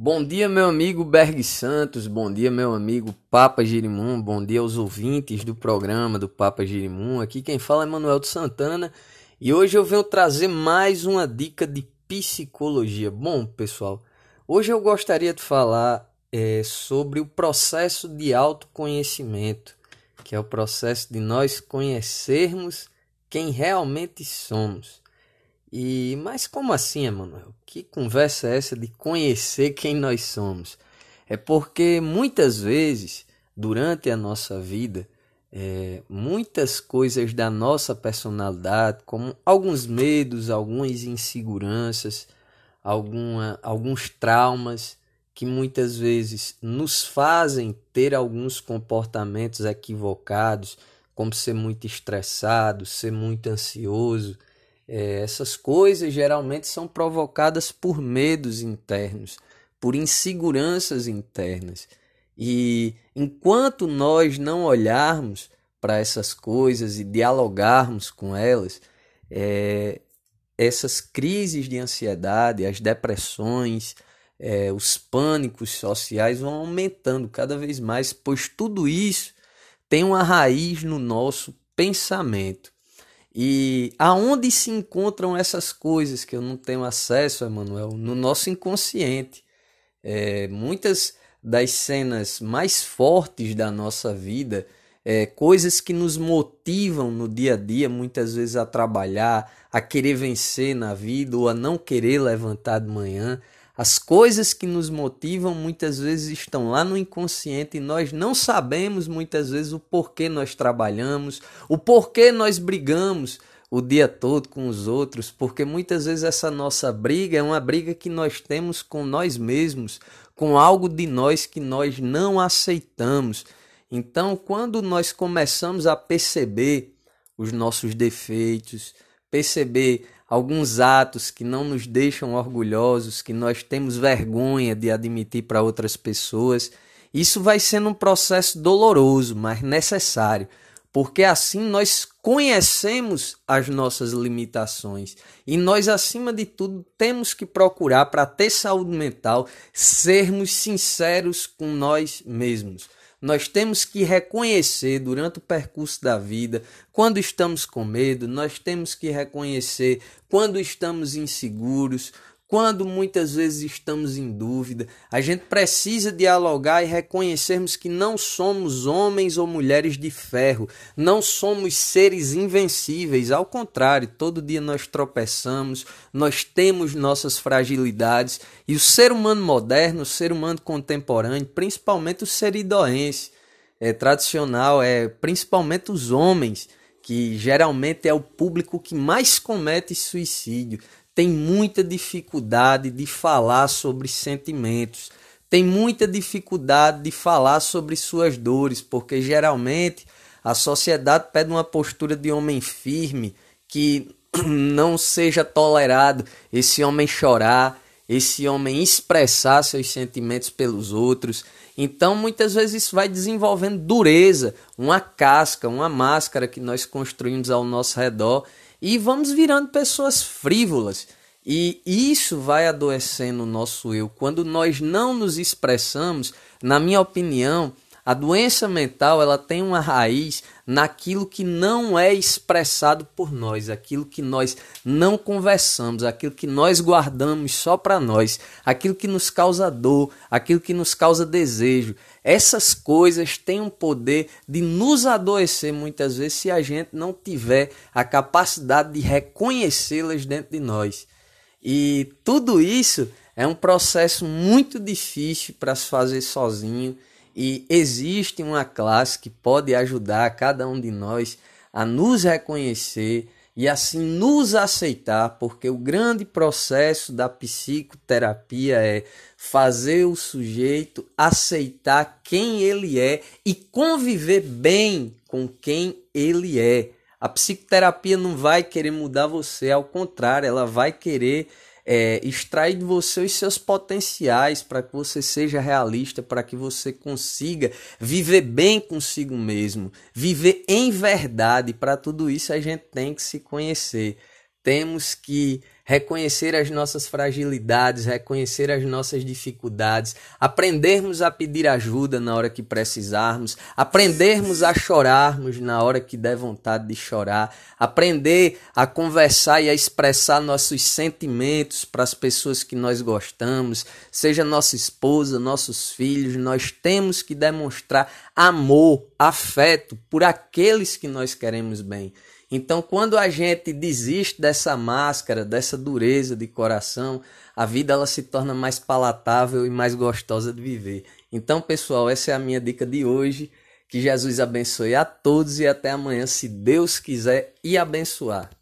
Bom dia, meu amigo Berg Santos, bom dia, meu amigo Papa Girimum, bom dia aos ouvintes do programa do Papa Girimum. Aqui quem fala é Manuel de Santana e hoje eu venho trazer mais uma dica de psicologia. Bom, pessoal, hoje eu gostaria de falar é, sobre o processo de autoconhecimento, que é o processo de nós conhecermos quem realmente somos. E mas como assim, Emanuel? Que conversa é essa de conhecer quem nós somos? É porque muitas vezes durante a nossa vida é, muitas coisas da nossa personalidade, como alguns medos, algumas inseguranças, alguma, alguns traumas que muitas vezes nos fazem ter alguns comportamentos equivocados, como ser muito estressado, ser muito ansioso, é, essas coisas geralmente são provocadas por medos internos, por inseguranças internas. E enquanto nós não olharmos para essas coisas e dialogarmos com elas, é, essas crises de ansiedade, as depressões, é, os pânicos sociais vão aumentando cada vez mais, pois tudo isso tem uma raiz no nosso pensamento. E aonde se encontram essas coisas que eu não tenho acesso, Emanuel? No nosso inconsciente. É, muitas das cenas mais fortes da nossa vida, é, coisas que nos motivam no dia a dia, muitas vezes a trabalhar, a querer vencer na vida ou a não querer levantar de manhã, as coisas que nos motivam muitas vezes estão lá no inconsciente e nós não sabemos muitas vezes o porquê nós trabalhamos, o porquê nós brigamos o dia todo com os outros, porque muitas vezes essa nossa briga é uma briga que nós temos com nós mesmos, com algo de nós que nós não aceitamos. Então, quando nós começamos a perceber os nossos defeitos, perceber alguns atos que não nos deixam orgulhosos, que nós temos vergonha de admitir para outras pessoas. Isso vai sendo um processo doloroso, mas necessário, porque assim nós conhecemos as nossas limitações e nós, acima de tudo, temos que procurar, para ter saúde mental, sermos sinceros com nós mesmos. Nós temos que reconhecer durante o percurso da vida quando estamos com medo, nós temos que reconhecer quando estamos inseguros, quando muitas vezes estamos em dúvida, a gente precisa dialogar e reconhecermos que não somos homens ou mulheres de ferro, não somos seres invencíveis, ao contrário, todo dia nós tropeçamos, nós temos nossas fragilidades e o ser humano moderno, o ser humano contemporâneo, principalmente o ser idoense, é tradicional, é principalmente os homens que geralmente é o público que mais comete suicídio. Tem muita dificuldade de falar sobre sentimentos, tem muita dificuldade de falar sobre suas dores, porque geralmente a sociedade pede uma postura de homem firme, que não seja tolerado esse homem chorar, esse homem expressar seus sentimentos pelos outros. Então, muitas vezes isso vai desenvolvendo dureza, uma casca, uma máscara que nós construímos ao nosso redor e vamos virando pessoas frívolas. E isso vai adoecendo o nosso eu. Quando nós não nos expressamos, na minha opinião, a doença mental ela tem uma raiz naquilo que não é expressado por nós, aquilo que nós não conversamos, aquilo que nós guardamos só para nós, aquilo que nos causa dor, aquilo que nos causa desejo. Essas coisas têm um poder de nos adoecer muitas vezes se a gente não tiver a capacidade de reconhecê-las dentro de nós. E tudo isso é um processo muito difícil para se fazer sozinho e existe uma classe que pode ajudar cada um de nós a nos reconhecer e assim nos aceitar, porque o grande processo da psicoterapia é fazer o sujeito aceitar quem ele é e conviver bem com quem ele é. A psicoterapia não vai querer mudar você, ao contrário, ela vai querer é, extrair de você os seus potenciais para que você seja realista, para que você consiga viver bem consigo mesmo, viver em verdade. Para tudo isso a gente tem que se conhecer. Temos que reconhecer as nossas fragilidades, reconhecer as nossas dificuldades, aprendermos a pedir ajuda na hora que precisarmos, aprendermos a chorarmos na hora que der vontade de chorar, aprender a conversar e a expressar nossos sentimentos para as pessoas que nós gostamos, seja nossa esposa, nossos filhos, nós temos que demonstrar amor, afeto por aqueles que nós queremos bem. Então, quando a gente desiste dessa máscara, dessa dureza de coração, a vida ela se torna mais palatável e mais gostosa de viver. Então, pessoal, essa é a minha dica de hoje. Que Jesus abençoe a todos e até amanhã, se Deus quiser, e abençoar.